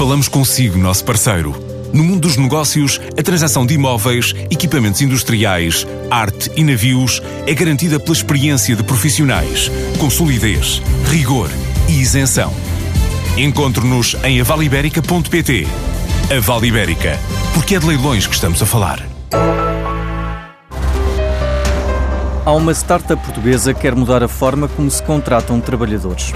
Falamos consigo, nosso parceiro. No mundo dos negócios, a transação de imóveis, equipamentos industriais, arte e navios é garantida pela experiência de profissionais, com solidez, rigor e isenção. Encontre-nos em avaliberica.pt. A Vale Ibérica, porque é de leilões que estamos a falar. Há uma startup portuguesa que quer mudar a forma como se contratam trabalhadores.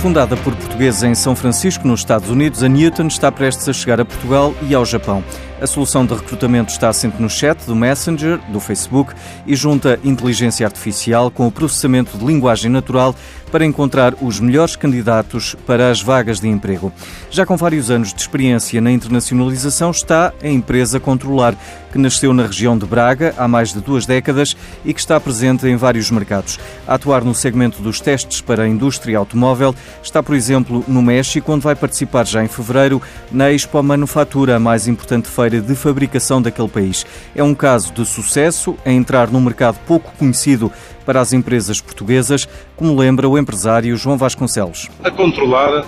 Fundada por portugueses em São Francisco, nos Estados Unidos, a Newton está prestes a chegar a Portugal e ao Japão. A solução de recrutamento está assente no chat do Messenger, do Facebook e junta inteligência artificial com o processamento de linguagem natural para encontrar os melhores candidatos para as vagas de emprego. Já com vários anos de experiência na internacionalização, está a empresa Controlar, que nasceu na região de Braga há mais de duas décadas e que está presente em vários mercados. A atuar no segmento dos testes para a indústria automóvel, está, por exemplo, no México, onde vai participar já em fevereiro na Expo Manufatura, a mais importante feira de fabricação daquele país. É um caso de sucesso a entrar num mercado pouco conhecido para as empresas portuguesas, como lembra o empresário João Vasconcelos. A controlar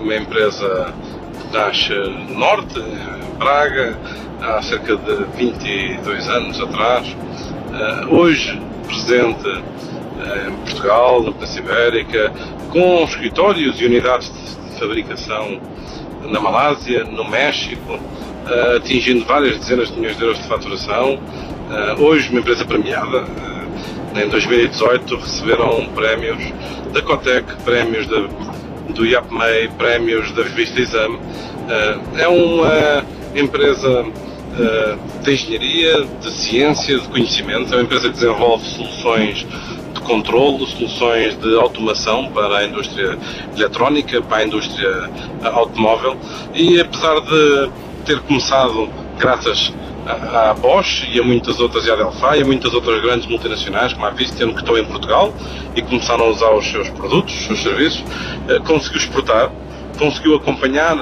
uma empresa nasce no norte, Braga, há cerca de 22 anos atrás, eh, hoje presente eh, em Portugal, na Península Ibérica, com escritórios e unidades de fabricação na Malásia, no México, atingindo várias dezenas de milhões de euros de faturação. Uh, hoje, uma empresa premiada. Uh, em 2018 receberam prémios da Cotec, prémios do IAPMEI, prémios da revista Exame. é uma empresa de engenharia, de ciência, de conhecimento. É uma empresa que desenvolve soluções de controle, soluções de automação para a indústria eletrónica, para a indústria automóvel e apesar de ter começado graças à Bosch e a muitas outras, e à Delphi e a muitas outras grandes multinacionais, como a Visteon, que estão em Portugal e começaram a usar os seus produtos, os seus serviços, eh, conseguiu exportar, conseguiu acompanhar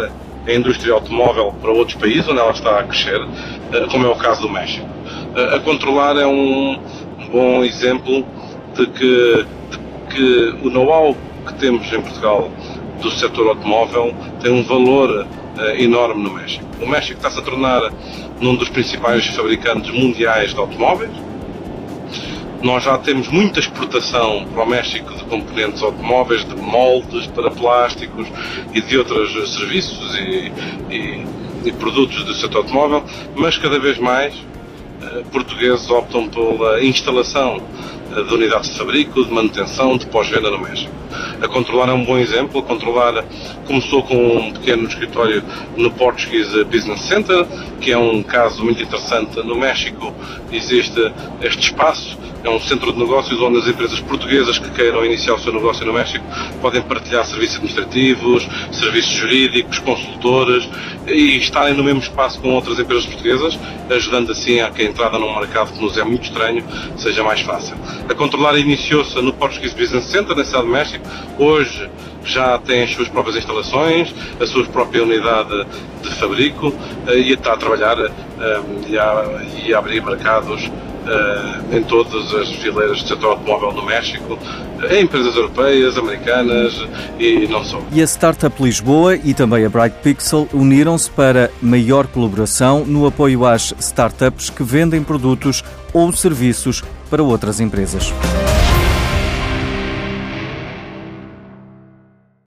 a indústria automóvel para outros países onde ela está a crescer, eh, como é o caso do México. Eh, a controlar é um bom exemplo de que, de que o know-how que temos em Portugal do setor automóvel tem um valor enorme no México. O México está-se a tornar num dos principais fabricantes mundiais de automóveis. Nós já temos muita exportação para o México de componentes automóveis, de moldes para plásticos e de outros serviços e, e, e produtos do setor automóvel, mas cada vez mais portugueses optam pela instalação de unidades de fabrico, de manutenção, de pós-venda no México. A Controlar é um bom exemplo. A Controlar começou com um pequeno escritório no Portuguese Business Center, que é um caso muito interessante. No México existe este espaço é um centro de negócios onde as empresas portuguesas que queiram iniciar o seu negócio no México podem partilhar serviços administrativos, serviços jurídicos, consultores e estarem no mesmo espaço com outras empresas portuguesas, ajudando assim a que a entrada num mercado que nos é muito estranho seja mais fácil. A Controlar iniciou-se no Portuguese Business Center, na cidade de México. Hoje já tem as suas próprias instalações, a sua própria unidade de fabrico eh, e está a trabalhar eh, e a, e a abrir mercados uh, em todas as fileiras do setor automóvel no México, em empresas europeias, americanas e não só. E a Startup Lisboa e também a Bright Pixel uniram-se para maior colaboração no apoio às startups que vendem produtos ou serviços para outras empresas.